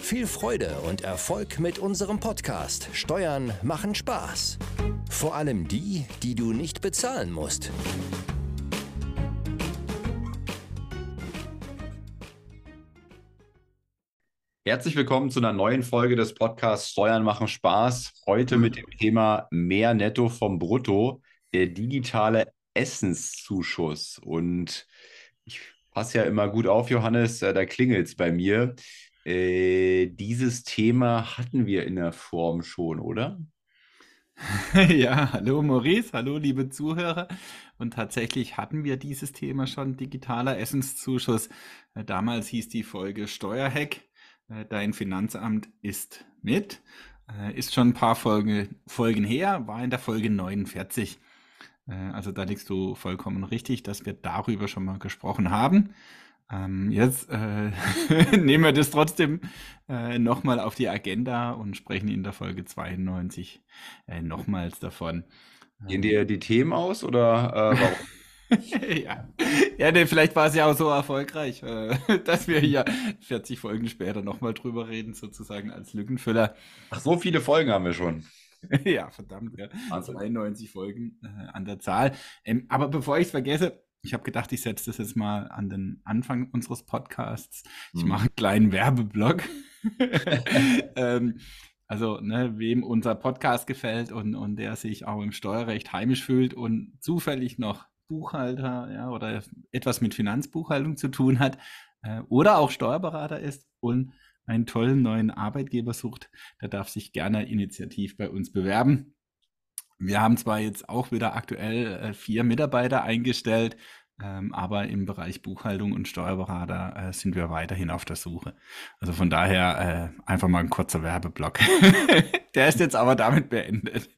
Viel Freude und Erfolg mit unserem Podcast Steuern machen Spaß. Vor allem die, die du nicht bezahlen musst. Herzlich willkommen zu einer neuen Folge des Podcasts Steuern machen Spaß. Heute mit dem Thema Mehr Netto vom Brutto, der digitale Essenszuschuss. Und ich passe ja immer gut auf, Johannes, äh, da klingelt es bei mir. Äh, dieses Thema hatten wir in der Form schon, oder? Ja, hallo Maurice, hallo liebe Zuhörer. Und tatsächlich hatten wir dieses Thema schon, digitaler Essenszuschuss. Äh, damals hieß die Folge Steuerhack. Äh, dein Finanzamt ist mit. Ist schon ein paar Folge, Folgen her, war in der Folge 49. Äh, also da liegst du vollkommen richtig, dass wir darüber schon mal gesprochen haben. Ähm, jetzt äh, nehmen wir das trotzdem äh, nochmal auf die Agenda und sprechen in der Folge 92 äh, nochmals davon. Gehen dir die Themen aus oder äh, warum? ja, ja nee, vielleicht war es ja auch so erfolgreich, äh, dass wir hier 40 Folgen später nochmal drüber reden, sozusagen als Lückenfüller. Ach, so viele Folgen haben wir schon. ja, verdammt, ja. Also 92 Folgen äh, an der Zahl. Ähm, aber bevor ich es vergesse, ich habe gedacht, ich setze das jetzt mal an den Anfang unseres Podcasts. Ich hm. mache einen kleinen Werbeblock. ähm, also, ne, wem unser Podcast gefällt und, und der sich auch im Steuerrecht heimisch fühlt und zufällig noch Buchhalter ja, oder etwas mit Finanzbuchhaltung zu tun hat äh, oder auch Steuerberater ist und einen tollen neuen Arbeitgeber sucht, der darf sich gerne initiativ bei uns bewerben. Wir haben zwar jetzt auch wieder aktuell äh, vier Mitarbeiter eingestellt, ähm, aber im Bereich Buchhaltung und Steuerberater äh, sind wir weiterhin auf der Suche. Also von daher äh, einfach mal ein kurzer Werbeblock. der ist jetzt aber damit beendet.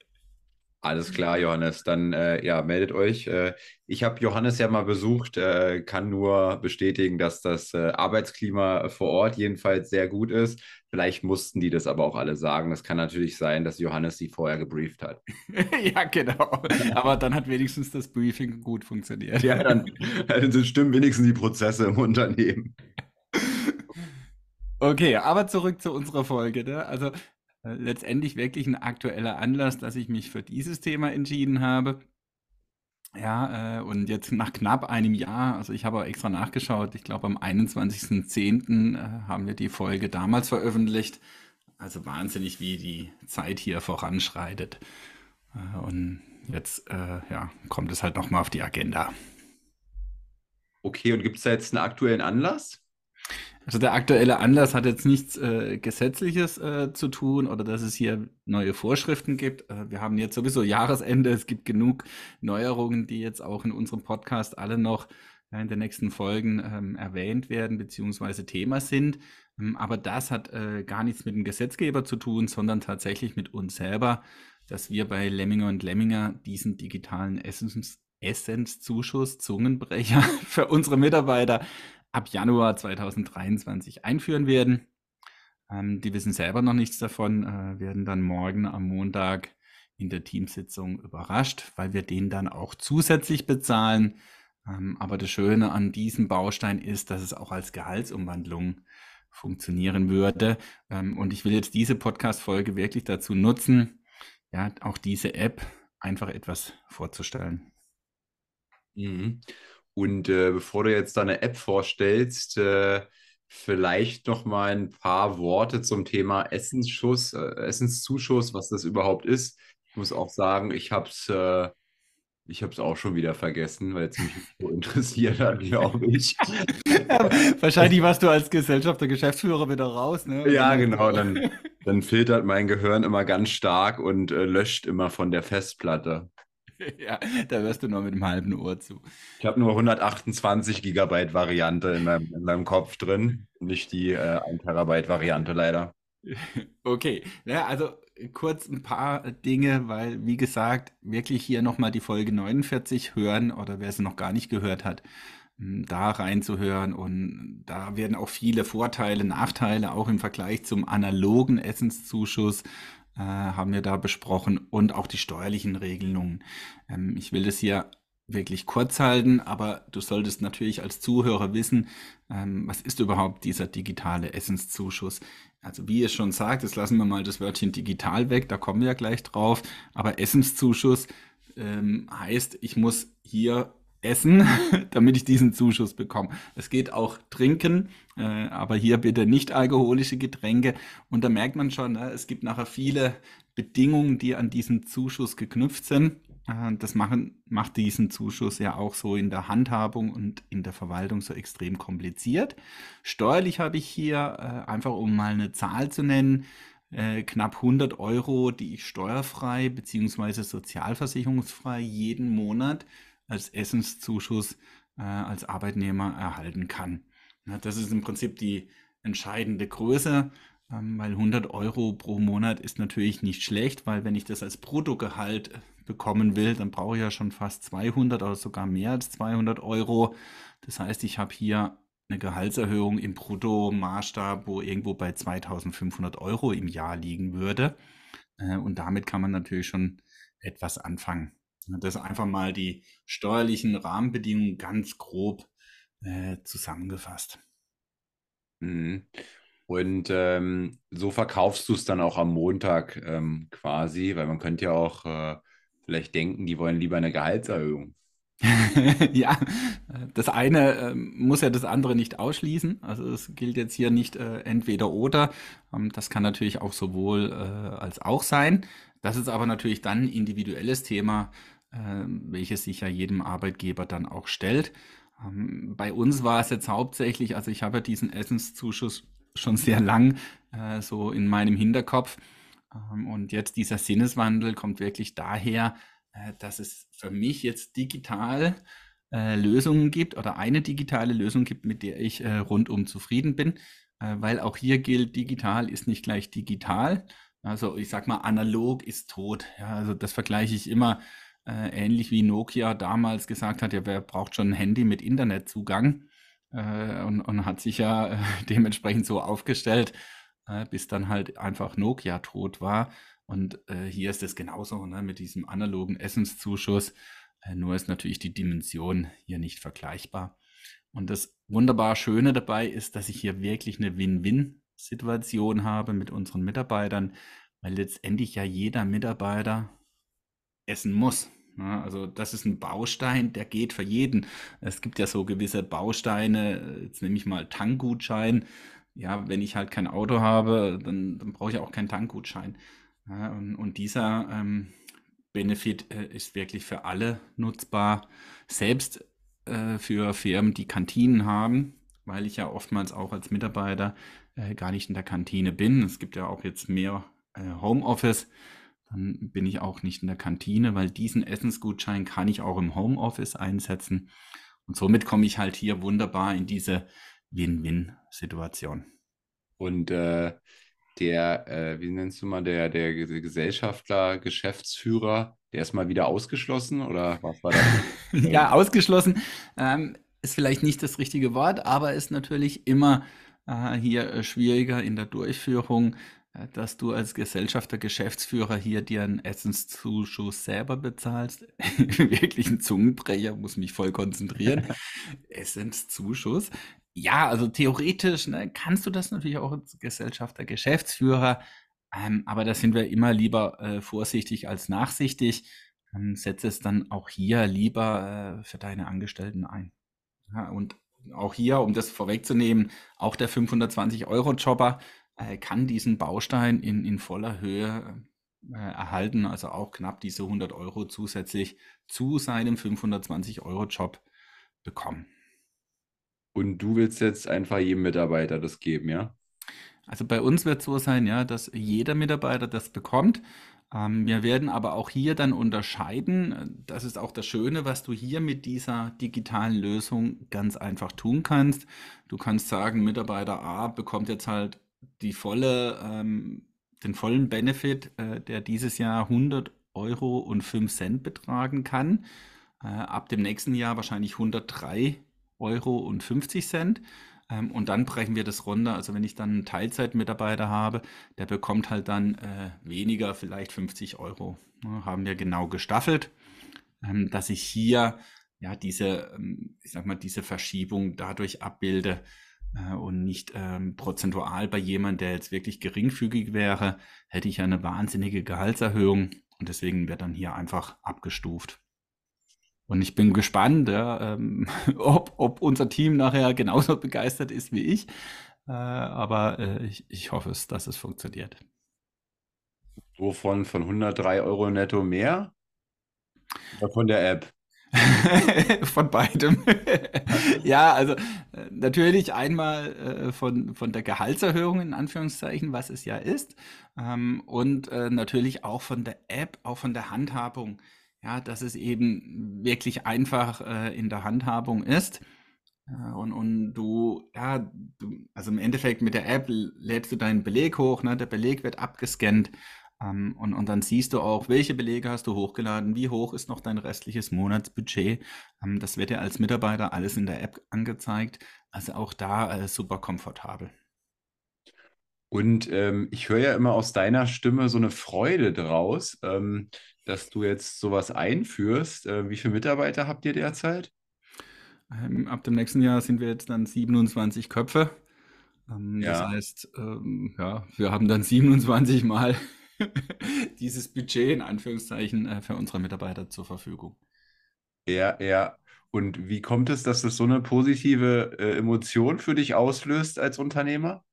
Alles klar, Johannes. Dann äh, ja, meldet euch. Äh, ich habe Johannes ja mal besucht, äh, kann nur bestätigen, dass das äh, Arbeitsklima vor Ort jedenfalls sehr gut ist. Vielleicht mussten die das aber auch alle sagen. Das kann natürlich sein, dass Johannes sie vorher gebrieft hat. ja, genau. Aber dann hat wenigstens das Briefing gut funktioniert. Ja, dann, dann stimmen wenigstens die Prozesse im Unternehmen. Okay, aber zurück zu unserer Folge. Ne? Also letztendlich wirklich ein aktueller Anlass, dass ich mich für dieses Thema entschieden habe. Ja, äh, und jetzt nach knapp einem Jahr, also ich habe auch extra nachgeschaut, ich glaube am 21.10. Äh, haben wir die Folge damals veröffentlicht. Also wahnsinnig, wie die Zeit hier voranschreitet. Äh, und jetzt äh, ja, kommt es halt nochmal auf die Agenda. Okay, und gibt es da jetzt einen aktuellen Anlass? Also der aktuelle Anlass hat jetzt nichts äh, Gesetzliches äh, zu tun oder dass es hier neue Vorschriften gibt. Äh, wir haben jetzt sowieso Jahresende. Es gibt genug Neuerungen, die jetzt auch in unserem Podcast alle noch in den nächsten Folgen ähm, erwähnt werden beziehungsweise Thema sind. Ähm, aber das hat äh, gar nichts mit dem Gesetzgeber zu tun, sondern tatsächlich mit uns selber, dass wir bei Lemminger und Lemminger diesen digitalen Essens Essenzzuschuss, Zungenbrecher für unsere Mitarbeiter ab Januar 2023 einführen werden. Ähm, die wissen selber noch nichts davon, äh, werden dann morgen am Montag in der Teamsitzung überrascht, weil wir den dann auch zusätzlich bezahlen. Ähm, aber das Schöne an diesem Baustein ist, dass es auch als Gehaltsumwandlung funktionieren würde. Ähm, und ich will jetzt diese Podcast-Folge wirklich dazu nutzen, ja, auch diese App einfach etwas vorzustellen. Mhm. Und äh, bevor du jetzt deine App vorstellst, äh, vielleicht noch mal ein paar Worte zum Thema Essensschuss, äh, Essenszuschuss, was das überhaupt ist. Ich muss auch sagen, ich habe es äh, ich habe es auch schon wieder vergessen, weil es mich so interessiert hat, glaube ich. Ja, wahrscheinlich warst du als Gesellschafter, Geschäftsführer wieder raus, ne? Ja, genau. Dann, dann filtert mein Gehirn immer ganz stark und äh, löscht immer von der Festplatte. ja, da wirst du nur mit dem halben Ohr zu. Ich habe nur 128 Gigabyte Variante in meinem, in meinem Kopf drin, nicht die äh, 1 Terabyte Variante leider. Okay, ja, also kurz ein paar Dinge, weil, wie gesagt, wirklich hier nochmal die Folge 49 hören oder wer sie noch gar nicht gehört hat, da reinzuhören. Und da werden auch viele Vorteile, Nachteile, auch im Vergleich zum analogen Essenszuschuss, äh, haben wir da besprochen und auch die steuerlichen Regelungen. Ähm, ich will das hier wirklich kurz halten, aber du solltest natürlich als Zuhörer wissen, ähm, was ist überhaupt dieser digitale Essenszuschuss? Also wie ihr schon sagt, jetzt lassen wir mal das Wörtchen digital weg, da kommen wir ja gleich drauf, aber Essenszuschuss ähm, heißt, ich muss hier essen, damit ich diesen Zuschuss bekomme. Es geht auch trinken, äh, aber hier bitte nicht alkoholische Getränke. Und da merkt man schon, ne, es gibt nachher viele Bedingungen, die an diesen Zuschuss geknüpft sind. Äh, das machen, macht diesen Zuschuss ja auch so in der Handhabung und in der Verwaltung so extrem kompliziert. Steuerlich habe ich hier, äh, einfach um mal eine Zahl zu nennen, äh, knapp 100 Euro, die ich steuerfrei bzw. sozialversicherungsfrei jeden Monat als Essenszuschuss äh, als Arbeitnehmer erhalten kann. Ja, das ist im Prinzip die entscheidende Größe, ähm, weil 100 Euro pro Monat ist natürlich nicht schlecht, weil wenn ich das als Bruttogehalt äh, bekommen will, dann brauche ich ja schon fast 200 oder sogar mehr als 200 Euro. Das heißt, ich habe hier eine Gehaltserhöhung im Bruttomaßstab, wo irgendwo bei 2500 Euro im Jahr liegen würde. Äh, und damit kann man natürlich schon etwas anfangen. Das einfach mal die steuerlichen Rahmenbedingungen ganz grob äh, zusammengefasst. Mhm. Und ähm, so verkaufst du es dann auch am Montag ähm, quasi, weil man könnte ja auch äh, vielleicht denken, die wollen lieber eine Gehaltserhöhung. ja, das eine äh, muss ja das andere nicht ausschließen. Also es gilt jetzt hier nicht äh, entweder oder. Ähm, das kann natürlich auch sowohl äh, als auch sein. Das ist aber natürlich dann ein individuelles Thema, ähm, welches sich ja jedem Arbeitgeber dann auch stellt. Ähm, bei uns war es jetzt hauptsächlich, also ich habe ja diesen Essenszuschuss schon sehr lang äh, so in meinem Hinterkopf. Ähm, und jetzt dieser Sinneswandel kommt wirklich daher, äh, dass es für mich jetzt digital äh, Lösungen gibt oder eine digitale Lösung gibt, mit der ich äh, rundum zufrieden bin, äh, weil auch hier gilt, digital ist nicht gleich digital. Also ich sag mal, analog ist tot. Ja, also das vergleiche ich immer äh, ähnlich wie Nokia damals gesagt hat, ja, wer braucht schon ein Handy mit Internetzugang und, und, hat sich ja dementsprechend so aufgestellt, bis dann halt einfach Nokia tot war. Und äh, hier ist es genauso ne, mit diesem analogen Essenszuschuss. Äh, nur ist natürlich die Dimension hier nicht vergleichbar. Und das wunderbar Schöne dabei ist, dass ich hier wirklich eine Win-Win-Situation habe mit unseren Mitarbeitern, weil letztendlich ja jeder Mitarbeiter essen muss. Ja, also das ist ein Baustein, der geht für jeden. Es gibt ja so gewisse Bausteine, jetzt nehme ich mal Tankgutschein. Ja, wenn ich halt kein Auto habe, dann, dann brauche ich auch keinen Tankgutschein. Ja, und, und, dieser ähm, Benefit äh, ist wirklich für alle nutzbar, selbst äh, für Firmen, die Kantinen haben, weil ich ja oftmals auch als Mitarbeiter äh, gar nicht in der Kantine bin. Es gibt ja auch jetzt mehr äh, Homeoffice dann bin ich auch nicht in der Kantine, weil diesen Essensgutschein kann ich auch im Homeoffice einsetzen. Und somit komme ich halt hier wunderbar in diese Win-Win-Situation. Und äh, der, äh, wie nennst du mal, der, der Gesellschafter, Geschäftsführer, der ist mal wieder ausgeschlossen oder was war das? ja, ausgeschlossen ähm, ist vielleicht nicht das richtige Wort, aber ist natürlich immer äh, hier äh, schwieriger in der Durchführung äh, dass du als Gesellschafter, Geschäftsführer hier dir einen Essenszuschuss selber bezahlst. Wirklich ein Zungenbrecher, muss mich voll konzentrieren. Essenszuschuss. Ja, also theoretisch ne, kannst du das natürlich auch als Gesellschafter, Geschäftsführer, ähm, aber da sind wir immer lieber äh, vorsichtig als nachsichtig. Ähm, setze es dann auch hier lieber äh, für deine Angestellten ein. Ja, und auch hier, um das vorwegzunehmen, auch der 520-Euro-Jobber, äh, kann diesen Baustein in, in voller Höhe äh, erhalten, also auch knapp diese 100 Euro zusätzlich zu seinem 520-Euro-Job bekommen. Und du willst jetzt einfach jedem Mitarbeiter das geben, ja? Also bei uns wird es so sein, ja, dass jeder Mitarbeiter das bekommt. Ähm, wir werden aber auch hier dann unterscheiden. Das ist auch das Schöne, was du hier mit dieser digitalen Lösung ganz einfach tun kannst. Du kannst sagen, Mitarbeiter A bekommt jetzt halt die volle ähm, den vollen Benefit, äh, der dieses Jahr 100 Euro und 5 Cent betragen kann. Äh, ab dem nächsten Jahr wahrscheinlich 103 Euro und 50 Cent. Ähm, und dann brechen wir das runter. Also wenn ich dann einen Teilzeitmitarbeiter habe, der bekommt halt dann äh, weniger, vielleicht 50 Euro. Ne, haben wir genau gestaffelt, ähm, dass ich hier ja diese, ähm, ich sag mal, diese Verschiebung dadurch abbilde äh, und nicht ähm, prozentual bei jemandem, der jetzt wirklich geringfügig wäre, hätte ich eine wahnsinnige Gehaltserhöhung und deswegen wird dann hier einfach abgestuft. Und ich bin gespannt, ja, ähm, ob, ob unser Team nachher genauso begeistert ist wie ich. Äh, aber äh, ich, ich hoffe es, dass es funktioniert. Wovon von 103 Euro netto mehr? Oder von der App? von beidem. ja, also äh, natürlich einmal äh, von, von der Gehaltserhöhung in Anführungszeichen, was es ja ist, ähm, und äh, natürlich auch von der App, auch von der Handhabung ja, dass es eben wirklich einfach äh, in der Handhabung ist. Äh, und, und du, ja, du, also im Endeffekt mit der App lädst du deinen Beleg hoch, ne? der Beleg wird abgescannt ähm, und, und dann siehst du auch, welche Belege hast du hochgeladen, wie hoch ist noch dein restliches Monatsbudget. Ähm, das wird dir als Mitarbeiter alles in der App angezeigt. Also auch da äh, super komfortabel. Und ähm, ich höre ja immer aus deiner Stimme so eine Freude draus. Ähm, dass du jetzt sowas einführst. Äh, wie viele Mitarbeiter habt ihr derzeit? Ähm, ab dem nächsten Jahr sind wir jetzt dann 27 Köpfe. Ähm, ja. Das heißt, ähm, ja, wir haben dann 27 Mal dieses Budget in Anführungszeichen äh, für unsere Mitarbeiter zur Verfügung. Ja, ja. Und wie kommt es, dass das so eine positive äh, Emotion für dich auslöst als Unternehmer?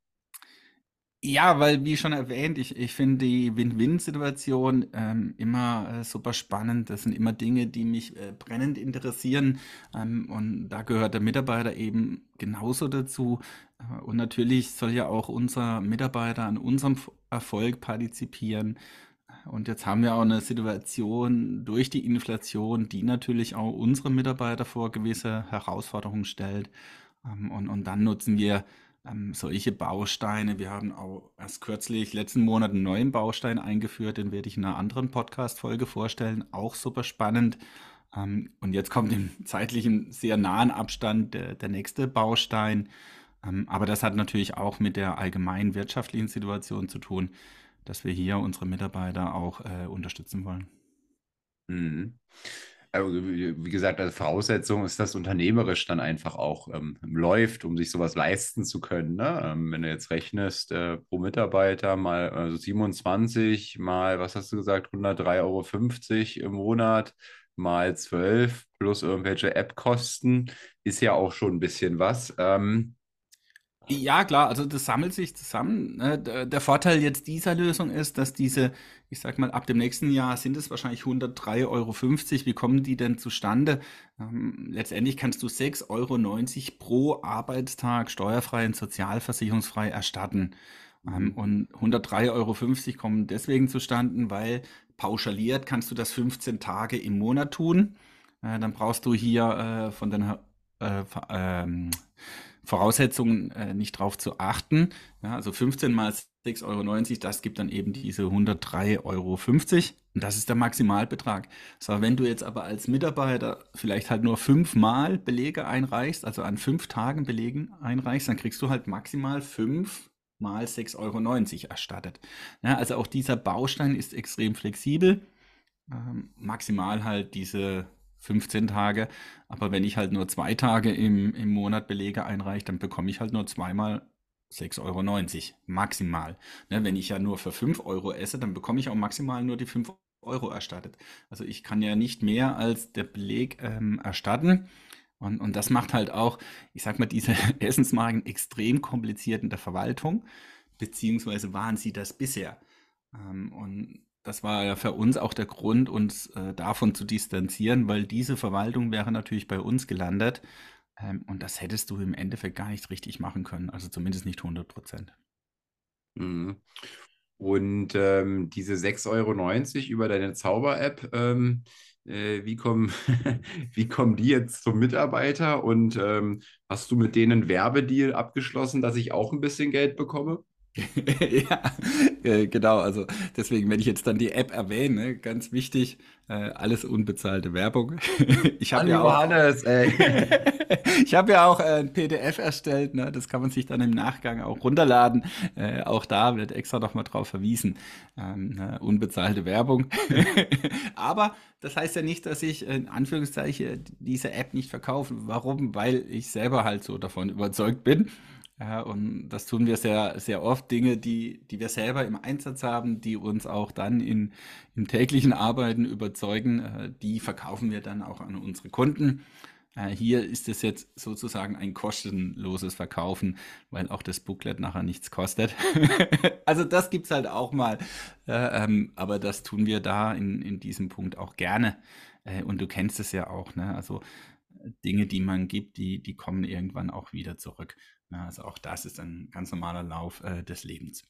Ja, weil wie schon erwähnt, ich ich finde die Win-Win-Situation, ähm, immer, äh, super spannend. Das sind immer Dinge, die mich, äh, brennend interessieren, ähm, und da gehört der Mitarbeiter eben genauso dazu. Äh, und natürlich soll ja auch unser Mitarbeiter an unserem Erfolg partizipieren. Und jetzt haben wir auch eine Situation durch die Inflation, die natürlich auch unsere Mitarbeiter vor gewisse Herausforderungen stellt. Ähm, und und dann nutzen wir ähm, solche Bausteine. Wir haben auch erst kürzlich, letzten Monat, einen neuen Baustein eingeführt, den werde ich in einer anderen Podcast-Folge vorstellen. Auch super spannend. Ähm, und jetzt kommt im zeitlichen sehr nahen Abstand der, der nächste Baustein. Ähm, aber das hat natürlich auch mit der allgemeinen wirtschaftlichen Situation zu tun, dass wir hier unsere Mitarbeiter auch äh, unterstützen wollen. Mhm. Also, wie gesagt, als Voraussetzung ist, dass unternehmerisch dann einfach auch ähm, läuft, um sich sowas leisten zu können. Ne? Ähm, wenn du jetzt rechnest, äh, pro Mitarbeiter mal also 27 mal, was hast du gesagt, 103,50 Euro im Monat mal 12 plus irgendwelche App-Kosten, ist ja auch schon ein bisschen was. Ähm, ja, klar, also das sammelt sich zusammen. Ne? Der Vorteil jetzt dieser Lösung ist, dass diese, ich sag mal, ab dem nächsten Jahr sind es wahrscheinlich 103,50 Euro. Wie kommen die denn zustande? Ähm, letztendlich kannst du 6,90 Euro pro Arbeitstag steuerfrei und sozialversicherungsfrei erstatten. Ähm, und 103,50 Euro kommen deswegen zustande, weil pauschaliert kannst du das 15 Tage im Monat tun. Äh, dann brauchst du hier äh, von den äh, ähm, Voraussetzungen äh, nicht drauf zu achten. Ja, also 15 mal 6,90 Euro, das gibt dann eben diese 103,50 Euro. Und das ist der Maximalbetrag. So, wenn du jetzt aber als Mitarbeiter vielleicht halt nur fünfmal Belege einreichst, also an fünf Tagen Belegen einreichst, dann kriegst du halt maximal fünf mal 6,90 Euro erstattet. Ja, also auch dieser Baustein ist extrem flexibel. Ähm, maximal halt diese 15 Tage. Aber wenn ich halt nur zwei Tage im, im Monat Belege einreiche, dann bekomme ich halt nur zweimal 6,90 Euro maximal. Ne, wenn ich ja nur für 5 Euro esse, dann bekomme ich auch maximal nur die 5 Euro erstattet. Also ich kann ja nicht mehr als der Beleg ähm, erstatten. Und, und das macht halt auch, ich sag mal, diese Essensmarken extrem kompliziert in der Verwaltung, beziehungsweise waren sie das bisher. Ähm, und das war ja für uns auch der Grund, uns äh, davon zu distanzieren, weil diese Verwaltung wäre natürlich bei uns gelandet. Ähm, und das hättest du im Endeffekt gar nicht richtig machen können, also zumindest nicht 100 Prozent. Mhm. Und ähm, diese 6,90 Euro über deine Zauber-App, ähm, äh, wie, kommen, wie kommen die jetzt zum Mitarbeiter? Und ähm, hast du mit denen einen Werbedeal abgeschlossen, dass ich auch ein bisschen Geld bekomme? ja, äh, genau. Also deswegen, wenn ich jetzt dann die App erwähne, ganz wichtig, äh, alles unbezahlte Werbung. ich habe ja auch, ich habe ja auch äh, ein PDF erstellt. Ne? Das kann man sich dann im Nachgang auch runterladen. Äh, auch da wird extra nochmal drauf verwiesen. Ähm, ne? Unbezahlte Werbung. Aber das heißt ja nicht, dass ich in Anführungszeichen diese App nicht verkaufe. Warum? Weil ich selber halt so davon überzeugt bin. Ja, und das tun wir sehr, sehr oft. Dinge, die, die wir selber im Einsatz haben, die uns auch dann in, im täglichen Arbeiten überzeugen, äh, die verkaufen wir dann auch an unsere Kunden. Äh, hier ist es jetzt sozusagen ein kostenloses Verkaufen, weil auch das Booklet nachher nichts kostet. also das gibt es halt auch mal. Äh, ähm, aber das tun wir da in, in diesem Punkt auch gerne. Und du kennst es ja auch. Ne? Also Dinge, die man gibt, die, die kommen irgendwann auch wieder zurück. Ja, also auch das ist ein ganz normaler Lauf äh, des Lebens.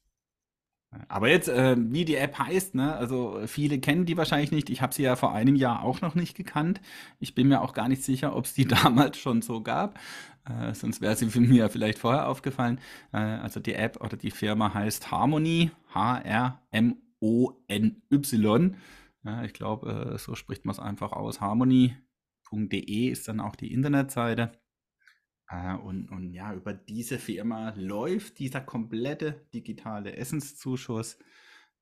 Aber jetzt, äh, wie die App heißt, ne? also viele kennen die wahrscheinlich nicht. Ich habe sie ja vor einem Jahr auch noch nicht gekannt. Ich bin mir auch gar nicht sicher, ob es die damals schon so gab. Äh, sonst wäre sie mir vielleicht vorher aufgefallen. Äh, also die App oder die Firma heißt Harmony, H-R-M-O-N-Y. Ja, ich glaube, äh, so spricht man es einfach aus. Harmony.de ist dann auch die Internetseite. Äh, und, und ja, über diese Firma läuft dieser komplette digitale Essenszuschuss.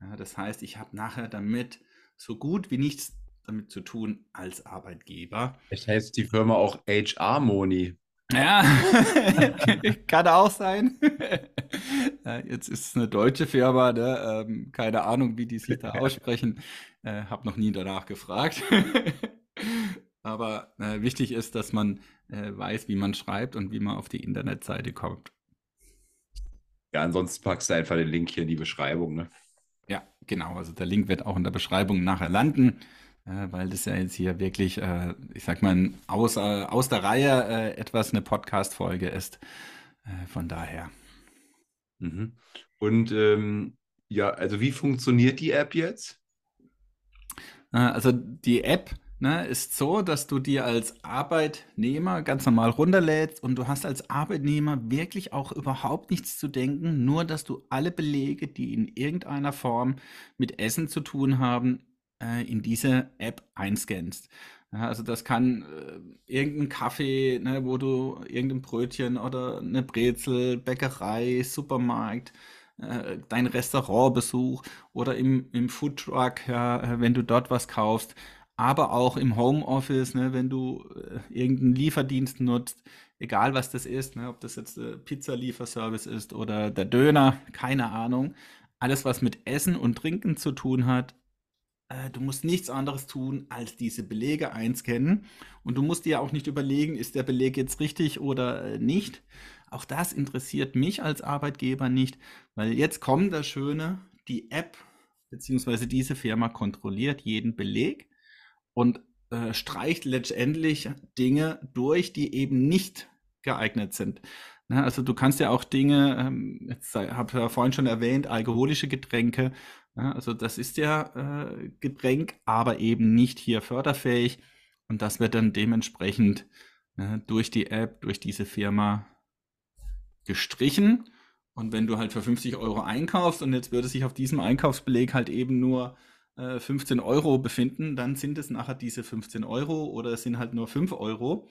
Ja, das heißt, ich habe nachher damit so gut wie nichts damit zu tun als Arbeitgeber. Vielleicht heißt die Firma auch HR Moni. Ja, kann auch sein. Jetzt ist es eine deutsche Firma, ne? ähm, keine Ahnung, wie die sich da aussprechen. Äh, hab noch nie danach gefragt. Aber äh, wichtig ist, dass man äh, weiß, wie man schreibt und wie man auf die Internetseite kommt. Ja, ansonsten packst du einfach den Link hier in die Beschreibung. Ne? Ja, genau. Also der Link wird auch in der Beschreibung nachher landen, äh, weil das ja jetzt hier wirklich, äh, ich sag mal, aus, aus der Reihe äh, etwas eine Podcast-Folge ist. Äh, von daher. Mhm. Und ähm, ja, also wie funktioniert die App jetzt? also die App ne, ist so, dass du dir als Arbeitnehmer ganz normal runterlädst und du hast als Arbeitnehmer wirklich auch überhaupt nichts zu denken, nur dass du alle Belege, die in irgendeiner Form mit Essen zu tun haben, äh, in diese App einscannst. Ja, also das kann äh, irgendein Kaffee, ne, wo du irgendein Brötchen oder eine Brezel, Bäckerei, Supermarkt, äh, dein Restaurantbesuch oder im, im Foodtruck, ja, äh, wenn du dort was kaufst, aber auch im Homeoffice, ne, wenn du äh, irgendeinen Lieferdienst nutzt, egal was das ist, ne, ob das jetzt der Pizzalieferservice ist oder der Döner, keine Ahnung. Alles, was mit Essen und Trinken zu tun hat, äh, du musst nichts anderes tun, als diese Belege einscannen. Und du musst dir auch nicht überlegen, ist der Beleg jetzt richtig oder äh, nicht. Auch das interessiert mich als Arbeitgeber nicht, weil jetzt kommt das Schöne, die App bzw. diese Firma kontrolliert jeden Beleg und äh, streicht letztendlich Dinge durch, die eben nicht geeignet sind. Ne, also du kannst ja auch Dinge, ähm, jetzt habe ja vorhin schon erwähnt, alkoholische Getränke. Ja, also das ist ja äh, Getränk, aber eben nicht hier förderfähig. Und das wird dann dementsprechend ne, durch die App, durch diese Firma gestrichen. Und wenn du halt für 50 Euro einkaufst und jetzt würde sich auf diesem Einkaufsbeleg halt eben nur 15 äh, Euro befinden, dann sind es nachher diese 15 Euro oder es sind halt nur 5 Euro,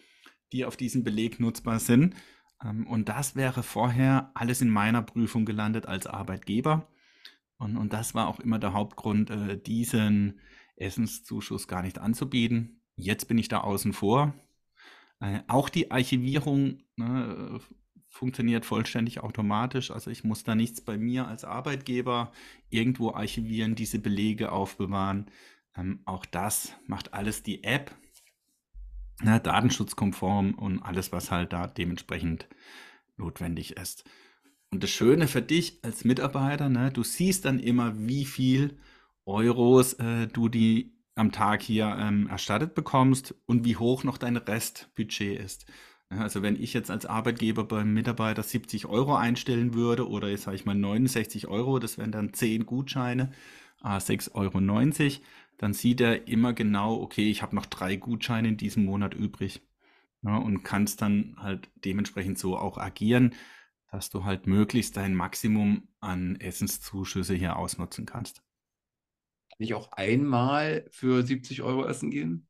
die auf diesem Beleg nutzbar sind. Ähm, und das wäre vorher alles in meiner Prüfung gelandet als Arbeitgeber. Und, und das war auch immer der Hauptgrund, äh, diesen Essenszuschuss gar nicht anzubieten. Jetzt bin ich da außen vor. Äh, auch die Archivierung ne, funktioniert vollständig automatisch. Also ich muss da nichts bei mir als Arbeitgeber irgendwo archivieren, diese Belege aufbewahren. Ähm, auch das macht alles die App. Ja, datenschutzkonform und alles, was halt da dementsprechend notwendig ist. Und das Schöne für dich als Mitarbeiter, ne, du siehst dann immer, wie viel Euros äh, du die am Tag hier ähm, erstattet bekommst und wie hoch noch dein Restbudget ist. Also wenn ich jetzt als Arbeitgeber beim Mitarbeiter 70 Euro einstellen würde oder jetzt sage ich mal 69 Euro, das wären dann 10 Gutscheine, äh, 6,90 Euro, dann sieht er immer genau, okay, ich habe noch drei Gutscheine in diesem Monat übrig ja, und es dann halt dementsprechend so auch agieren. dass du halt möglichst dein Maximum an Essenszuschüsse hier ausnutzen kannst. Kann ich auch einmal für 70 Euro essen gehen?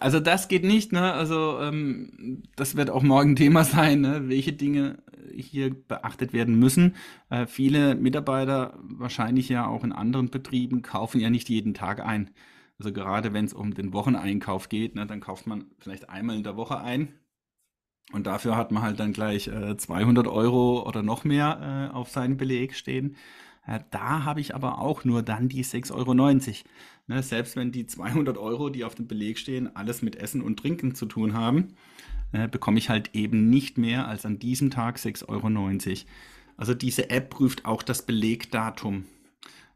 Also das geht nicht, ne? Also ähm, das wird auch morgen Thema sein, ne? welche Dinge hier beachtet werden müssen. Äh, viele Mitarbeiter, wahrscheinlich ja auch in anderen Betrieben, kaufen ja nicht jeden Tag ein. Also gerade wenn es um den Wocheneinkauf geht, ne, dann kauft man vielleicht einmal in der Woche ein. Und dafür hat man halt dann gleich äh, 200 Euro oder noch mehr äh, auf seinen Beleg stehen. Äh, da habe ich aber auch nur dann die 6,90 Euro. Ne, selbst wenn die 200 Euro, die auf dem Beleg stehen, alles mit Essen und Trinken zu tun haben, äh, bekomme ich halt eben nicht mehr als an diesem Tag 6,90 Euro. Also diese App prüft auch das Belegdatum.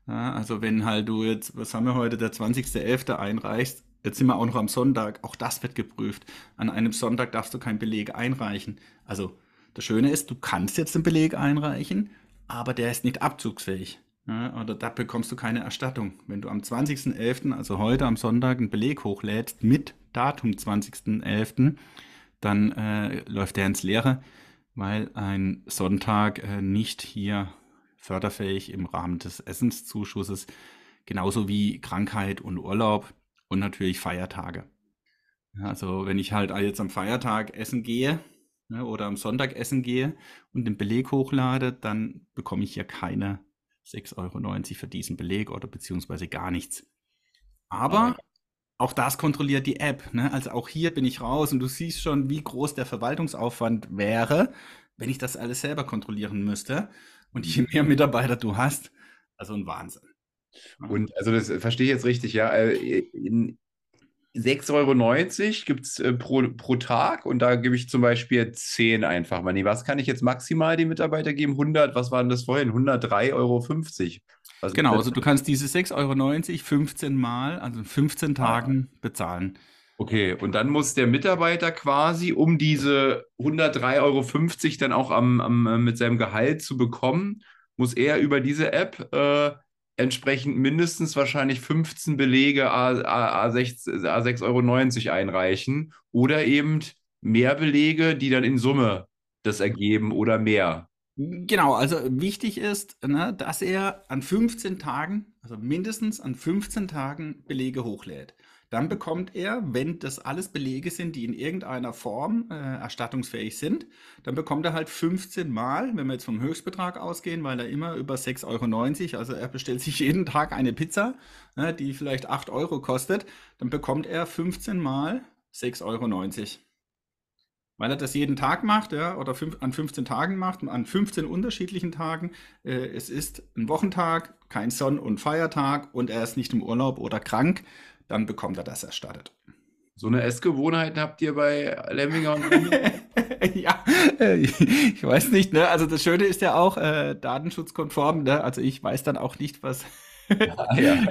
Ja, also wenn halt du jetzt, was haben wir heute, der 20.11. einreichst, jetzt sind wir auch noch am Sonntag, auch das wird geprüft. An einem Sonntag darfst du keinen Beleg einreichen. Also das Schöne ist, du kannst jetzt den Beleg einreichen, aber der ist nicht abzugsfähig. Ja, oder da bekommst du keine Erstattung. Wenn du am 20.11., also heute am Sonntag, einen Beleg hochlädst mit Datum 20.11., dann äh, läuft der ins Leere, weil ein Sonntag äh, nicht hier förderfähig im Rahmen des Essenszuschusses, genauso wie Krankheit und Urlaub und natürlich Feiertage. Ja, also wenn ich halt jetzt am Feiertag essen gehe, ne, oder am Sonntag essen gehe und den Beleg hochlade, dann bekomme ich ja keine 6,90 Euro für diesen Beleg oder beziehungsweise gar nichts. Aber auch das kontrolliert die App. Ne? Also auch hier bin ich raus und du siehst schon, wie groß der Verwaltungsaufwand wäre, wenn ich das alles selber kontrollieren müsste. Und je mehr Mitarbeiter du hast, also ein Wahnsinn. Und also das verstehe ich jetzt richtig, ja. Äh, in, 6,90 Euro gibt es äh, pro, pro Tag und da gebe ich zum Beispiel 10 einfach mal. Nee, was kann ich jetzt maximal den Mitarbeiter geben? 100, was waren das vorhin? 103,50 Euro. Also genau, also du kannst diese 6,90 Euro 15 Mal, also 15 Tagen ah. bezahlen. Okay, und dann muss der Mitarbeiter quasi, um diese 103,50 Euro dann auch am, am, äh, mit seinem Gehalt zu bekommen, muss er über diese App äh, entsprechend mindestens wahrscheinlich 15 Belege A, A, A6,90 A6 Euro einreichen oder eben mehr Belege, die dann in Summe das ergeben oder mehr. Genau, also wichtig ist, ne, dass er an 15 Tagen, also mindestens an 15 Tagen Belege hochlädt. Dann bekommt er, wenn das alles Belege sind, die in irgendeiner Form äh, erstattungsfähig sind, dann bekommt er halt 15 Mal, wenn wir jetzt vom Höchstbetrag ausgehen, weil er immer über 6,90 Euro, also er bestellt sich jeden Tag eine Pizza, äh, die vielleicht 8 Euro kostet, dann bekommt er 15 Mal 6,90 Euro. Weil er das jeden Tag macht, ja, oder fünf, an 15 Tagen macht, an 15 unterschiedlichen Tagen. Äh, es ist ein Wochentag, kein Sonn- und Feiertag und er ist nicht im Urlaub oder krank dann bekommt er das erstattet. So eine Essgewohnheit habt ihr bei Lemminger und Ja, äh, ich weiß nicht, ne? Also das Schöne ist ja auch äh, datenschutzkonform, ne? Also ich weiß dann auch nicht, was ja, ja.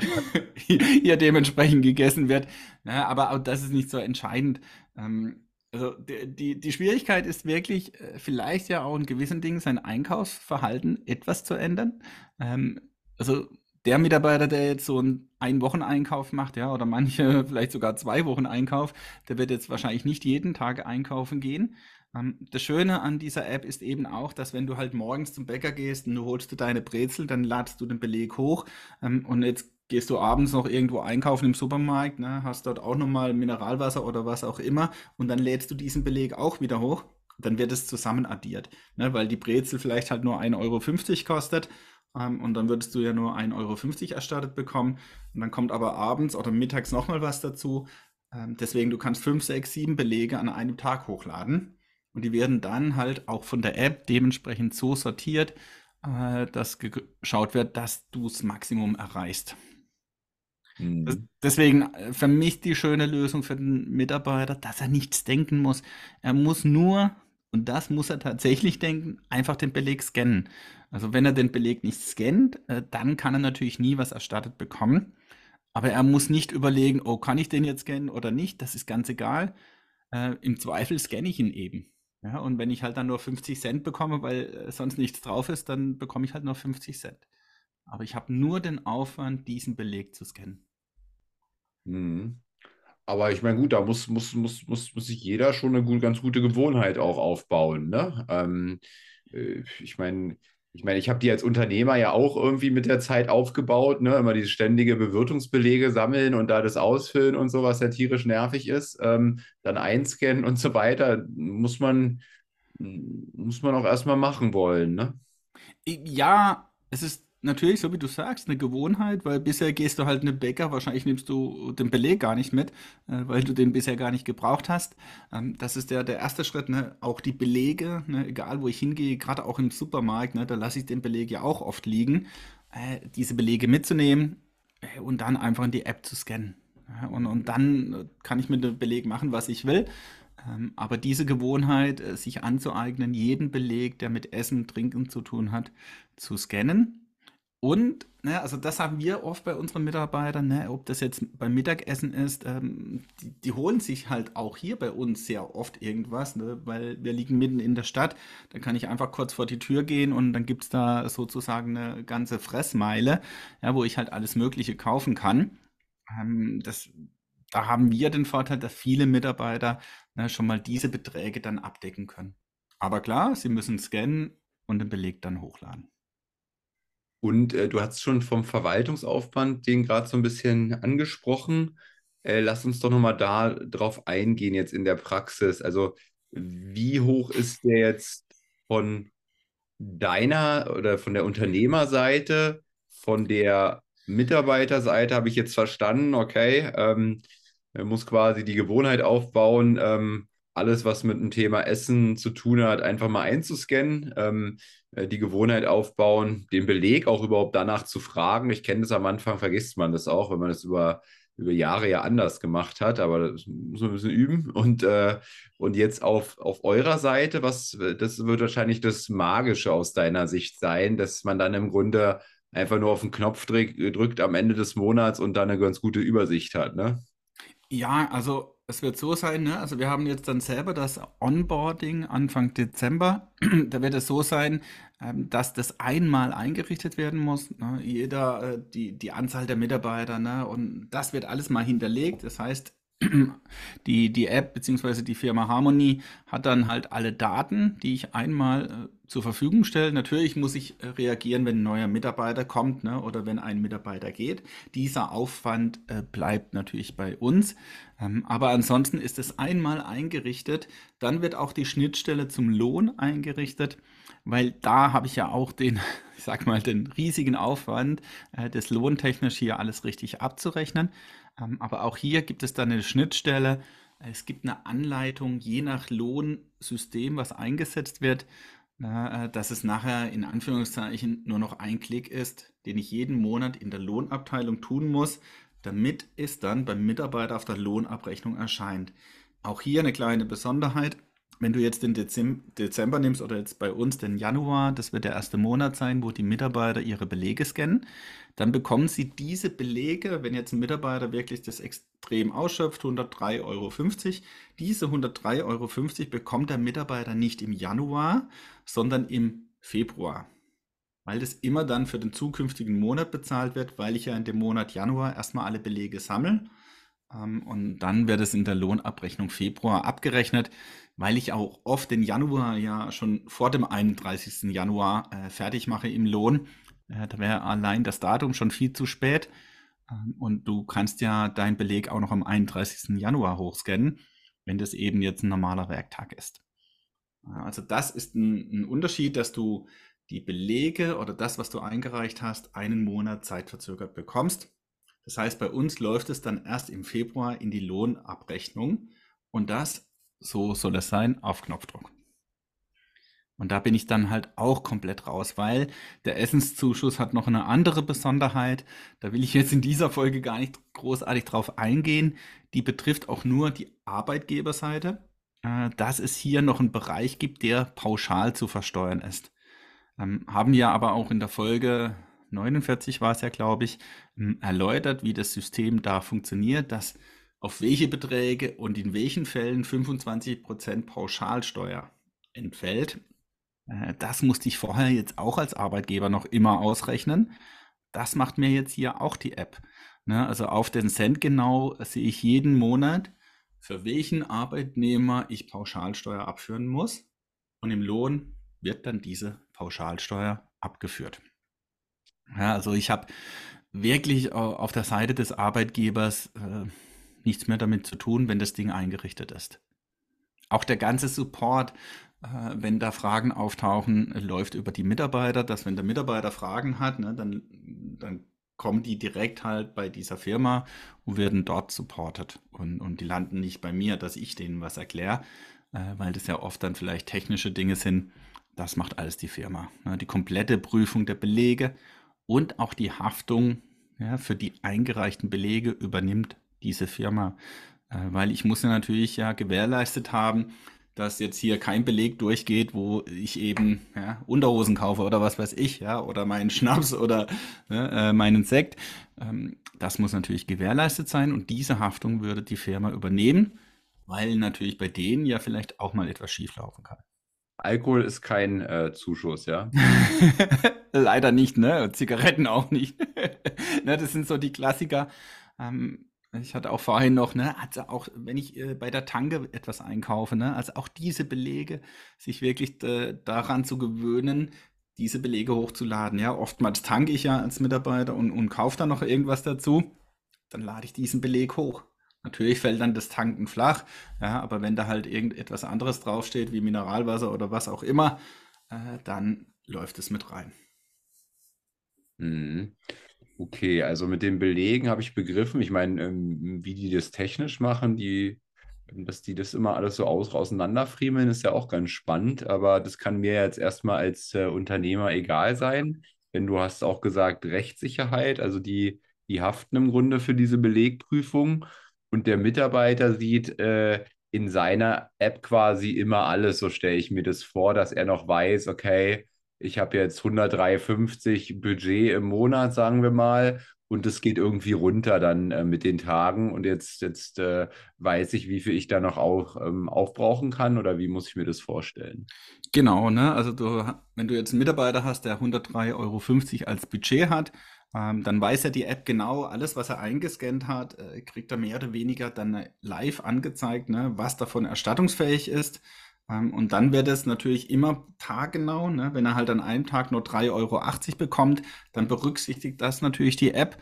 hier dementsprechend gegessen wird. Ja, aber auch das ist nicht so entscheidend. Ähm, also die, die, die, Schwierigkeit ist wirklich, äh, vielleicht ja auch in gewissen Dingen sein Einkaufsverhalten etwas zu ändern. Ähm, also der Mitarbeiter, der jetzt so einen Ein-Wochen-Einkauf macht, ja, oder manche vielleicht sogar zwei Wochen Einkauf, der wird jetzt wahrscheinlich nicht jeden Tag einkaufen gehen. Ähm, das Schöne an dieser App ist eben auch, dass wenn du halt morgens zum Bäcker gehst und du holst du deine Brezel, dann ladst du den Beleg hoch ähm, und jetzt gehst du abends noch irgendwo einkaufen im Supermarkt, ne, hast dort auch nochmal Mineralwasser oder was auch immer und dann lädst du diesen Beleg auch wieder hoch. Dann wird es zusammen addiert, ne, weil die Brezel vielleicht halt nur 1,50 Euro kostet ähm, und dann würdest du ja nur 1,50 Euro erstattet bekommen. Und dann kommt aber abends oder mittags nochmal was dazu. Ähm, deswegen, du kannst 5, 6, 7 Belege an einem Tag hochladen. Und die werden dann halt auch von der App dementsprechend so sortiert, äh, dass geschaut wird, dass du das Maximum erreichst. Mhm. Deswegen äh, für mich die schöne Lösung für den Mitarbeiter, dass er nichts denken muss. Er muss nur und das muss er tatsächlich denken, einfach den Beleg scannen. Also wenn er den Beleg nicht scannt, äh, dann kann er natürlich nie was erstattet bekommen. Aber er muss nicht überlegen, oh, kann ich den jetzt scannen oder nicht? Das ist ganz egal. Äh, Im Zweifel scanne ich ihn eben. Ja, und wenn ich halt dann nur 50 Cent bekomme, weil äh, sonst nichts drauf ist, dann bekomme ich halt nur 50 Cent. Aber ich habe nur den Aufwand, diesen Beleg zu scannen. Mhm. Aber ich meine, gut, da muss, muss, muss, muss, muss sich jeder schon eine gut, ganz gute Gewohnheit auch aufbauen. Ne? Ähm, äh, ich meine, ich meine, ich habe die als Unternehmer ja auch irgendwie mit der Zeit aufgebaut, ne? Immer diese ständige Bewirtungsbelege sammeln und da das ausfüllen und so, was ja tierisch nervig ist, ähm, dann einscannen und so weiter, muss man, muss man auch erstmal machen wollen, ne? Ja, es ist natürlich, so wie du sagst, eine Gewohnheit, weil bisher gehst du halt in den Bäcker, wahrscheinlich nimmst du den Beleg gar nicht mit, äh, weil du den bisher gar nicht gebraucht hast. Ähm, das ist der, der erste Schritt, ne? Auch die Belege, ne? egal wo ich hingehe, gerade auch im Supermarkt, ne? da lasse ich den Beleg ja auch oft liegen, äh, diese Belege mitzunehmen äh, und dann einfach in die App zu scannen. Ja? Und, und dann kann ich mit dem Beleg machen, was ich will. Ähm, aber diese Gewohnheit, äh, sich anzueignen, jeden Beleg, der mit Essen, Trinken zu tun hat, zu scannen und, ne, also das haben wir oft bei unseren Mitarbeitern, ne, ob das jetzt beim Mittagessen ist, ähm, die, die, holen sich halt auch hier bei uns sehr oft irgendwas, ne, weil wir liegen mitten in der Stadt. Da kann ich einfach kurz vor die Tür gehen und dann gibt es da sozusagen eine ganze Fressmeile, ja, wo ich halt alles Mögliche kaufen kann. Ähm, das, da haben wir den Vorteil, dass viele Mitarbeiter ne, schon mal diese Beträge dann abdecken können. Aber klar, sie müssen scannen und den Beleg dann hochladen. Und äh, du hast schon vom Verwaltungsaufwand den gerade so ein bisschen angesprochen. Äh, lass uns doch nochmal da drauf eingehen jetzt in der Praxis. Also wie hoch ist der jetzt von deiner oder von der Unternehmerseite, von der Mitarbeiterseite habe ich jetzt verstanden, okay, ähm, muss quasi die Gewohnheit aufbauen, ähm, alles, was mit dem Thema Essen zu tun hat, einfach mal einzuscannen, ähm, äh, die Gewohnheit aufbauen, den Beleg auch überhaupt danach zu fragen. Ich kenne das am Anfang, vergisst man das auch, wenn man das über, über Jahre ja anders gemacht hat, aber das muss man ein bisschen üben. Und, äh, und jetzt auf, auf eurer Seite, was, das wird wahrscheinlich das Magische aus deiner Sicht sein, dass man dann im Grunde einfach nur auf den Knopf drückt, drückt am Ende des Monats und dann eine ganz gute Übersicht hat, ne? Ja, also es wird so sein, ne? Also wir haben jetzt dann selber das Onboarding Anfang Dezember. da wird es so sein, ähm, dass das einmal eingerichtet werden muss. Ne? Jeder, äh, die, die Anzahl der Mitarbeiter, ne? Und das wird alles mal hinterlegt. Das heißt, die, die App bzw. die Firma Harmony hat dann halt alle Daten, die ich einmal äh, zur Verfügung stelle. Natürlich muss ich äh, reagieren, wenn ein neuer Mitarbeiter kommt ne, oder wenn ein Mitarbeiter geht. Dieser Aufwand äh, bleibt natürlich bei uns. Ähm, aber ansonsten ist es einmal eingerichtet. Dann wird auch die Schnittstelle zum Lohn eingerichtet, weil da habe ich ja auch den, ich sag mal, den riesigen Aufwand, äh, das lohntechnisch hier alles richtig abzurechnen. Ähm, aber auch hier gibt es dann eine Schnittstelle. Es gibt eine Anleitung, je nach Lohnsystem, was eingesetzt wird, äh, dass es nachher in Anführungszeichen nur noch ein Klick ist, den ich jeden Monat in der Lohnabteilung tun muss, damit es dann beim Mitarbeiter auf der Lohnabrechnung erscheint. Auch hier eine kleine Besonderheit. Wenn du jetzt den Dezember nimmst oder jetzt bei uns den Januar, das wird der erste Monat sein, wo die Mitarbeiter ihre Belege scannen, dann bekommen sie diese Belege, wenn jetzt ein Mitarbeiter wirklich das extrem ausschöpft, 103,50 Euro, diese 103,50 Euro bekommt der Mitarbeiter nicht im Januar, sondern im Februar. Weil das immer dann für den zukünftigen Monat bezahlt wird, weil ich ja in dem Monat Januar erstmal alle Belege sammle. Ähm, und dann wird es in der Lohnabrechnung Februar abgerechnet weil ich auch oft den Januar ja schon vor dem 31. Januar äh, fertig mache im Lohn. Äh, da wäre allein das Datum schon viel zu spät. Ähm, und du kannst ja deinen Beleg auch noch am 31. Januar hochscannen, wenn das eben jetzt ein normaler Werktag ist. Also das ist ein, ein Unterschied, dass du die Belege oder das, was du eingereicht hast, einen Monat zeitverzögert bekommst. Das heißt, bei uns läuft es dann erst im Februar in die Lohnabrechnung und das so soll es sein, auf Knopfdruck. Und da bin ich dann halt auch komplett raus, weil der Essenszuschuss hat noch eine andere Besonderheit. Da will ich jetzt in dieser Folge gar nicht großartig drauf eingehen. Die betrifft auch nur die Arbeitgeberseite, äh, dass es hier noch einen Bereich gibt, der pauschal zu versteuern ist. Ähm, haben wir aber auch in der Folge 49 war es ja, glaube ich, ähm, erläutert, wie das System da funktioniert, dass auf welche Beträge und in welchen Fällen 25% Pauschalsteuer entfällt. Äh, das musste ich vorher jetzt auch als Arbeitgeber noch immer ausrechnen. Das macht mir jetzt hier auch die App. Ne, also auf den Cent genau sehe ich jeden Monat, für welchen Arbeitnehmer ich Pauschalsteuer abführen muss. Und im Lohn wird dann diese Pauschalsteuer abgeführt. Also ich habe wirklich auf der Seite des Arbeitgebers äh, nichts mehr damit zu tun, wenn das Ding eingerichtet ist. Auch der ganze Support, wenn da Fragen auftauchen, läuft über die Mitarbeiter, dass wenn der Mitarbeiter Fragen hat, ne, dann, dann kommen die direkt halt bei dieser Firma und werden dort supported. Und, und die landen nicht bei mir, dass ich denen was erkläre, äh, weil das ja oft dann vielleicht technische Dinge sind. Das macht alles die Firma. Ne? Die komplette Prüfung der Belege und auch die Haftung ja, für die eingereichten Belege übernimmt diese Firma. Äh, weil ich muss ja natürlich ja gewährleistet haben, dass jetzt hier kein Beleg durchgeht, wo ich eben ja, Unterhosen kaufe oder was weiß ich, ja, oder meinen Schnaps oder ja, äh, meinen Sekt. Ähm, das muss natürlich gewährleistet sein und diese Haftung würde die Firma übernehmen, weil natürlich bei denen ja vielleicht auch mal etwas schieflaufen kann. Alkohol ist kein äh, Zuschuss, ja? Leider nicht, ne? Zigaretten auch nicht. ne, das sind so die Klassiker. Ähm, ich hatte auch vorhin noch, ne, also auch wenn ich äh, bei der Tanke etwas einkaufe, ne, also auch diese Belege, sich wirklich daran zu gewöhnen, diese Belege hochzuladen. Ja, oftmals tanke ich ja als Mitarbeiter und, und kaufe dann noch irgendwas dazu, dann lade ich diesen Beleg hoch. Natürlich fällt dann das Tanken flach, ja, aber wenn da halt irgendetwas anderes draufsteht, wie Mineralwasser oder was auch immer, äh, dann läuft es mit rein. Mhm. Okay, also mit den Belegen habe ich begriffen. Ich meine, ähm, wie die das technisch machen, die, dass die das immer alles so aus, auseinanderfriemeln, ist ja auch ganz spannend. Aber das kann mir jetzt erstmal als äh, Unternehmer egal sein. Denn du hast auch gesagt, Rechtssicherheit, also die, die haften im Grunde für diese Belegprüfung. Und der Mitarbeiter sieht äh, in seiner App quasi immer alles, so stelle ich mir das vor, dass er noch weiß, okay, ich habe jetzt 153 Budget im Monat, sagen wir mal, und es geht irgendwie runter dann äh, mit den Tagen und jetzt, jetzt äh, weiß ich, wie viel ich da noch auf, ähm, aufbrauchen kann oder wie muss ich mir das vorstellen? Genau, ne? Also du, wenn du jetzt einen Mitarbeiter hast, der 103,50 Euro als Budget hat, ähm, dann weiß ja die App genau, alles, was er eingescannt hat, äh, kriegt er mehr oder weniger dann live angezeigt, ne, was davon erstattungsfähig ist. Ähm, und dann wird es natürlich immer taggenau, ne? wenn er halt an einem Tag nur 3,80 Euro bekommt, dann berücksichtigt das natürlich die App.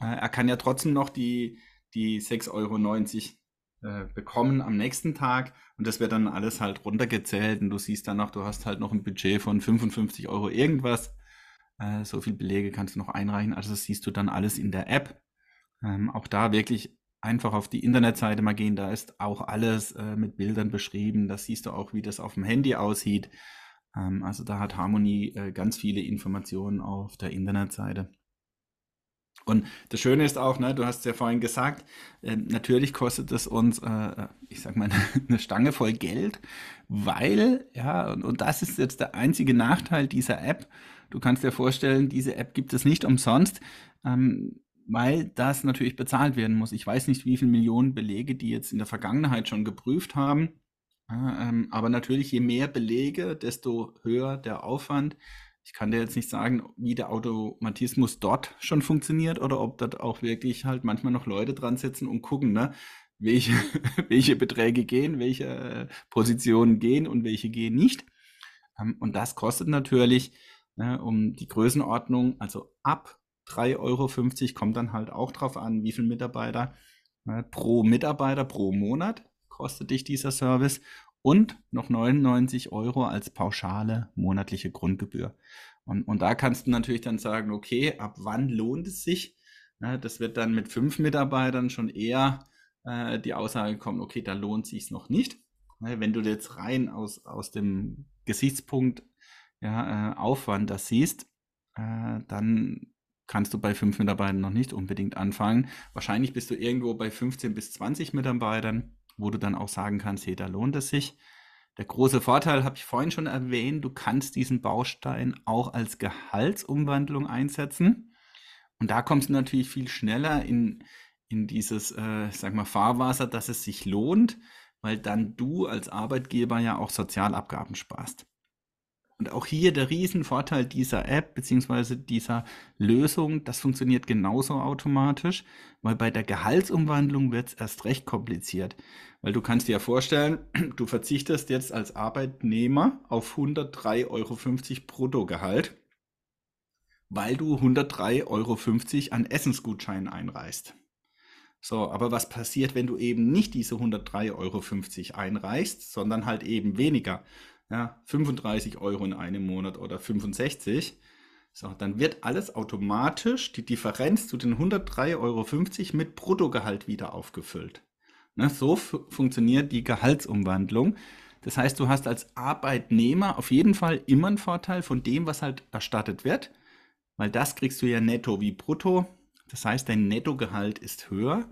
Äh, er kann ja trotzdem noch die, die 6,90 Euro äh, bekommen am nächsten Tag und das wird dann alles halt runtergezählt und du siehst dann noch, du hast halt noch ein Budget von 55 Euro irgendwas. Äh, so viel Belege kannst du noch einreichen, also das siehst du dann alles in der App. Ähm, auch da wirklich einfach auf die Internetseite mal gehen, da ist auch alles äh, mit Bildern beschrieben. Da siehst du auch, wie das auf dem Handy aussieht. Ähm, also da hat Harmony äh, ganz viele Informationen auf der Internetseite. Und das Schöne ist auch, ne, du hast es ja vorhin gesagt, äh, natürlich kostet es uns, äh, ich sag mal, eine Stange voll Geld, weil, ja, und, und das ist jetzt der einzige Nachteil dieser App. Du kannst dir vorstellen, diese App gibt es nicht umsonst. Ähm, weil das natürlich bezahlt werden muss. Ich weiß nicht, wie viele Millionen Belege die jetzt in der Vergangenheit schon geprüft haben. Ähm, aber natürlich, je mehr Belege, desto höher der Aufwand. Ich kann dir jetzt nicht sagen, wie der Automatismus dort schon funktioniert oder ob dort auch wirklich halt manchmal noch Leute dran sitzen und gucken, ne, welche, welche Beträge gehen, welche äh, Positionen gehen und welche gehen nicht. Ähm, und das kostet natürlich ne, um die Größenordnung, also ab 3,50 Euro kommt dann halt auch drauf an, wie viele Mitarbeiter ne, pro Mitarbeiter pro Monat kostet dich dieser Service und noch 99 Euro als pauschale monatliche Grundgebühr. Und, und da kannst du natürlich dann sagen, okay, ab wann lohnt es sich? Ja, das wird dann mit fünf Mitarbeitern schon eher äh, die Aussage kommen, okay, da lohnt es sich noch nicht. Ja, wenn du jetzt rein aus, aus dem Gesichtspunkt ja, äh, Aufwand das siehst, äh, dann kannst du bei fünf Mitarbeitern noch nicht unbedingt anfangen. Wahrscheinlich bist du irgendwo bei 15 bis 20 Mitarbeitern, wo du dann auch sagen kannst, hey, da lohnt es sich. Der große Vorteil habe ich vorhin schon erwähnt, du kannst diesen Baustein auch als Gehaltsumwandlung einsetzen. Und da kommst du natürlich viel schneller in, in dieses, äh, sag mal, Fahrwasser, dass es sich lohnt, weil dann du als Arbeitgeber ja auch Sozialabgaben sparst. Und auch hier der Riesenvorteil dieser App beziehungsweise dieser Lösung, das funktioniert genauso automatisch, weil bei der Gehaltsumwandlung wird es erst recht kompliziert. Weil du kannst dir ja vorstellen, du verzichtest jetzt als Arbeitnehmer auf 103,50 Euro Bruttogehalt, weil du 103,50 Euro an Essensgutscheinen einreichst. So, aber was passiert, wenn du eben nicht diese 103,50 Euro einreichst, sondern halt eben weniger? Ja, 35 Euro in einem Monat oder 65, so, dann wird alles automatisch, die Differenz zu den 103,50 Euro mit Bruttogehalt wieder aufgefüllt. Ne, so funktioniert die Gehaltsumwandlung. Das heißt, du hast als Arbeitnehmer auf jeden Fall immer einen Vorteil von dem, was halt erstattet wird, weil das kriegst du ja netto wie brutto. Das heißt, dein Nettogehalt ist höher,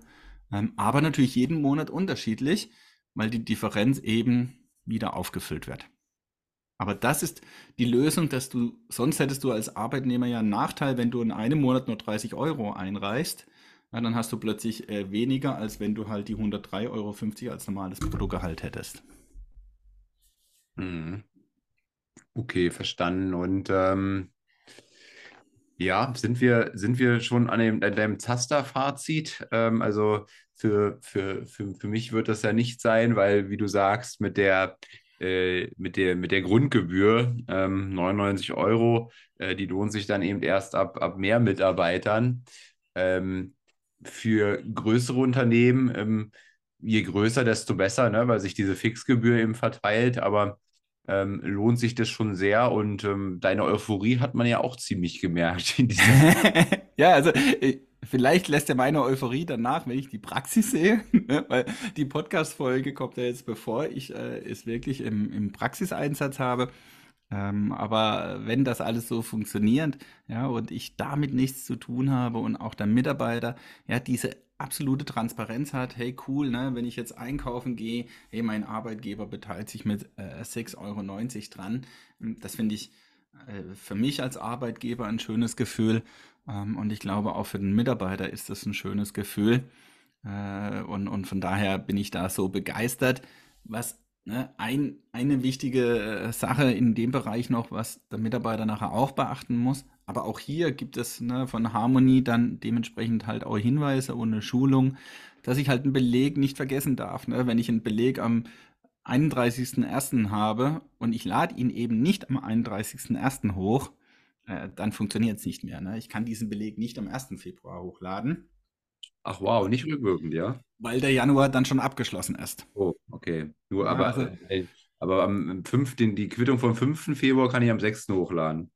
ähm, aber natürlich jeden Monat unterschiedlich, weil die Differenz eben wieder aufgefüllt wird. Aber das ist die Lösung, dass du, sonst hättest du als Arbeitnehmer ja einen Nachteil, wenn du in einem Monat nur 30 Euro einreichst. Ja, dann hast du plötzlich äh, weniger, als wenn du halt die 103,50 Euro als normales Bruttogehalt hättest. Mhm. Okay, verstanden. Und ähm, ja, sind wir, sind wir schon an, dem, an deinem Zaster-Fazit? Ähm, also für, für, für, für mich wird das ja nicht sein, weil, wie du sagst, mit der äh, mit, der, mit der Grundgebühr, ähm, 99 Euro, äh, die lohnt sich dann eben erst ab, ab mehr Mitarbeitern. Ähm, für größere Unternehmen, ähm, je größer, desto besser, ne, weil sich diese Fixgebühr eben verteilt, aber ähm, lohnt sich das schon sehr und ähm, deine Euphorie hat man ja auch ziemlich gemerkt. ja, also äh, Vielleicht lässt er meine Euphorie danach, wenn ich die Praxis sehe, ne? weil die Podcast-Folge kommt ja jetzt, bevor ich äh, es wirklich im, im Praxiseinsatz habe. Ähm, aber wenn das alles so funktioniert, ja, und ich damit nichts zu tun habe und auch der Mitarbeiter, ja, diese absolute Transparenz hat, hey cool, ne, wenn ich jetzt einkaufen gehe, hey, mein Arbeitgeber beteiligt sich mit äh, 6,90 Euro dran. Das finde ich äh, für mich als Arbeitgeber ein schönes Gefühl. Ähm, und ich glaube, auch für den Mitarbeiter ist das ein schönes Gefühl. Äh, und, und von daher bin ich da so begeistert. Was ne, ein, eine wichtige äh, Sache in dem Bereich noch, was der Mitarbeiter nachher auch beachten muss. Aber auch hier gibt es ne, von Harmony dann dementsprechend halt auch Hinweise und eine Schulung, dass ich halt einen Beleg nicht vergessen darf. Ne? Wenn ich einen Beleg am 31.01. habe und ich lade ihn eben nicht am 31.01. hoch, äh, dann funktioniert es nicht mehr. Ne? Ich kann diesen Beleg nicht am 1. Februar hochladen. Ach wow, nicht rückwirkend, ja? Weil der Januar dann schon abgeschlossen ist. Oh, okay. Nur ja, aber, also, äh, aber am 5., die Quittung vom 5. Februar kann ich am 6. hochladen.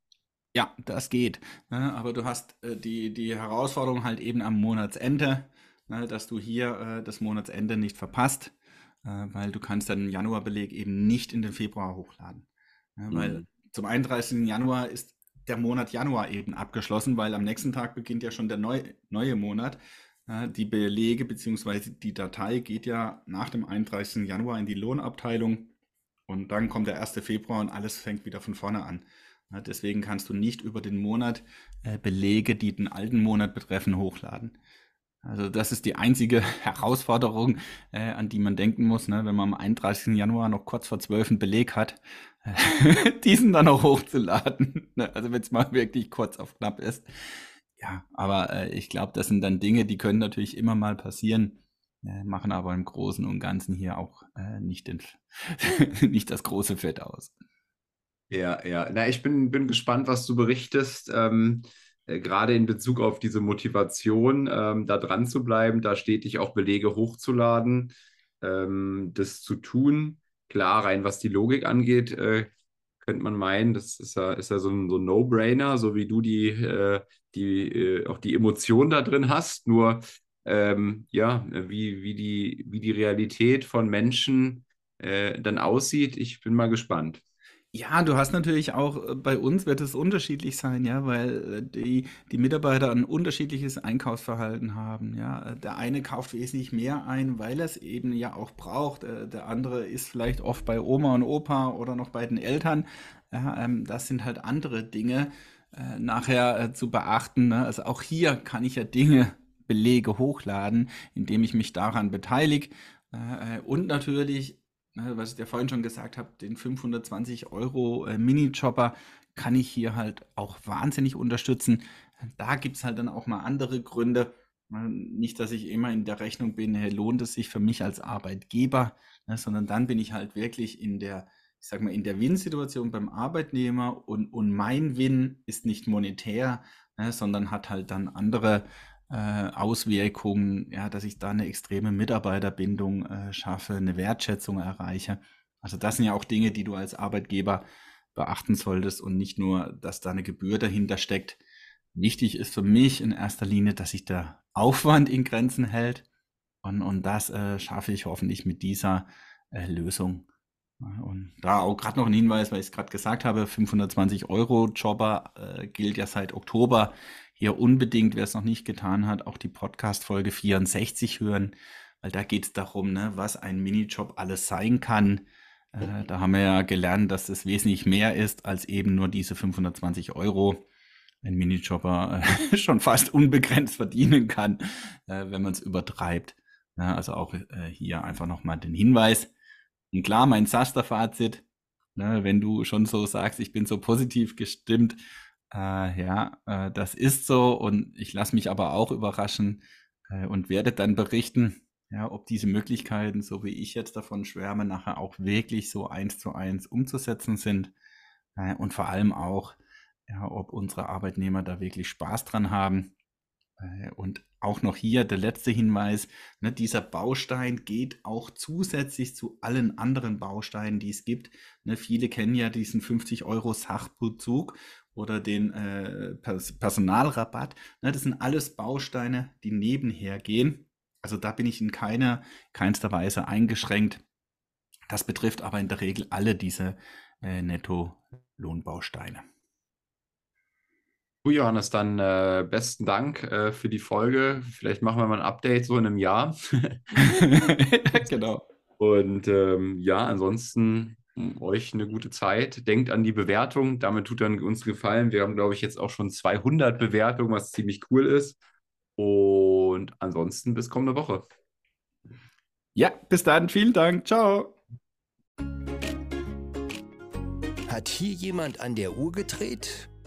Ja, das geht. Ne? Aber du hast äh, die, die Herausforderung halt eben am Monatsende, ne? dass du hier äh, das Monatsende nicht verpasst, äh, weil du kannst dann den Januarbeleg eben nicht in den Februar hochladen. Ne? Mhm. Weil zum 31. Januar ist der Monat Januar eben abgeschlossen, weil am nächsten Tag beginnt ja schon der neu, neue Monat. die Belege bzw. die Datei geht ja nach dem 31. Januar in die Lohnabteilung und dann kommt der 1. Februar und alles fängt wieder von vorne an. deswegen kannst du nicht über den Monat äh, Belege, die den alten Monat betreffen, hochladen. Also das ist die einzige Herausforderung, äh, an die man denken muss, ne? wenn man am 31. Januar noch kurz vor 12 einen Beleg hat, diesen dann auch hochzuladen. Ne? Also wenn es mal wirklich kurz auf knapp ist. Ja, aber äh, ich glaube, das sind dann Dinge, die können natürlich immer mal passieren, äh, machen aber im Großen und Ganzen hier auch äh, nicht, den, nicht das große Fett aus. Ja, ja. Na, ich bin, bin gespannt, was du berichtest. Ähm, äh, gerade in Bezug auf diese Motivation, ähm, da dran zu bleiben, da stetig auch Belege hochzuladen, ähm, das zu tun. Klar, rein was die Logik angeht, äh, könnte man meinen, das ist ja, ist ja so ein, so ein No-Brainer, so wie du die, äh, die äh, auch die Emotion da drin hast. Nur ähm, ja, wie, wie, die, wie die Realität von Menschen äh, dann aussieht, ich bin mal gespannt. Ja, du hast natürlich auch äh, bei uns wird es unterschiedlich sein, ja, weil äh, die, die Mitarbeiter ein unterschiedliches Einkaufsverhalten haben. Ja, äh, der eine kauft wesentlich mehr ein, weil er es eben ja auch braucht. Der andere ist vielleicht oft bei Oma und Opa oder noch bei den Eltern. Ja, ähm, das sind halt andere Dinge nachher zu beachten. Ne? Also auch hier kann ich ja Dinge, Belege hochladen, indem ich mich daran beteilige. Und natürlich was ich dir vorhin schon gesagt habe, den 520 Euro äh, Mini-Chopper kann ich hier halt auch wahnsinnig unterstützen. Da gibt es halt dann auch mal andere Gründe. Ne, nicht, dass ich immer in der Rechnung bin, hey, lohnt es sich für mich als Arbeitgeber, ne, sondern dann bin ich halt wirklich in der, ich sag mal, in der Win-Situation beim Arbeitnehmer und, und mein Win ist nicht monetär, ne, sondern hat halt dann andere äh, Auswirkungen, ja, dass ich da eine extreme Mitarbeiterbindung äh, schaffe, eine Wertschätzung erreiche. Also das sind ja auch Dinge, die du als Arbeitgeber beachten solltest und nicht nur, dass da eine Gebühr dahinter steckt. Wichtig ist für mich in erster Linie, dass sich der Aufwand in Grenzen hält und, und das äh, schaffe ich hoffentlich mit dieser äh, Lösung. Und da auch gerade noch ein Hinweis, weil ich es gerade gesagt habe, 520 Euro Jobber äh, gilt ja seit Oktober hier unbedingt, wer es noch nicht getan hat, auch die Podcast-Folge 64 hören, weil da geht es darum, ne, was ein Minijob alles sein kann. Äh, da haben wir ja gelernt, dass es wesentlich mehr ist als eben nur diese 520 Euro. Ein Minijobber äh, schon fast unbegrenzt verdienen kann, äh, wenn man es übertreibt. Ja, also auch äh, hier einfach nochmal den Hinweis. Und klar, mein Saster-Fazit, ne, wenn du schon so sagst, ich bin so positiv gestimmt, äh, ja, äh, das ist so und ich lasse mich aber auch überraschen äh, und werde dann berichten, ja, ob diese Möglichkeiten, so wie ich jetzt davon schwärme, nachher auch wirklich so eins zu eins umzusetzen sind äh, und vor allem auch, ja, ob unsere Arbeitnehmer da wirklich Spaß dran haben. Äh, und auch noch hier der letzte Hinweis, ne, dieser Baustein geht auch zusätzlich zu allen anderen Bausteinen, die es gibt. Ne, viele kennen ja diesen 50 Euro Sachbezug oder den äh, Personalrabatt. Ne, das sind alles Bausteine, die nebenher gehen. Also da bin ich in keiner, keinster Weise eingeschränkt. Das betrifft aber in der Regel alle diese äh, Netto-Lohnbausteine. Du, Johannes, dann äh, besten Dank äh, für die Folge. Vielleicht machen wir mal ein Update so in einem Jahr. genau. Und ähm, ja, ansonsten euch eine gute Zeit. Denkt an die Bewertung. Damit tut dann uns gefallen. Wir haben, glaube ich, jetzt auch schon 200 Bewertungen, was ziemlich cool ist. Und ansonsten bis kommende Woche. Ja, bis dann. Vielen Dank. Ciao. Hat hier jemand an der Uhr gedreht?